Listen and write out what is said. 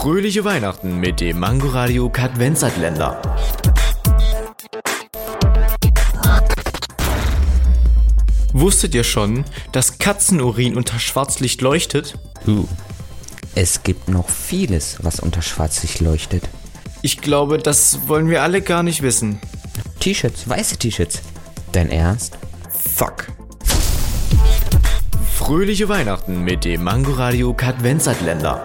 Fröhliche Weihnachten mit dem Mangoradio Kadvenzatländer. Wusstet ihr schon, dass Katzenurin unter Schwarzlicht leuchtet? Uh. Es gibt noch vieles, was unter Schwarzlicht leuchtet. Ich glaube, das wollen wir alle gar nicht wissen. T-Shirts, weiße T-Shirts. Dein Ernst? Fuck. Fröhliche Weihnachten mit dem Mangoradio Kadvenzatländer.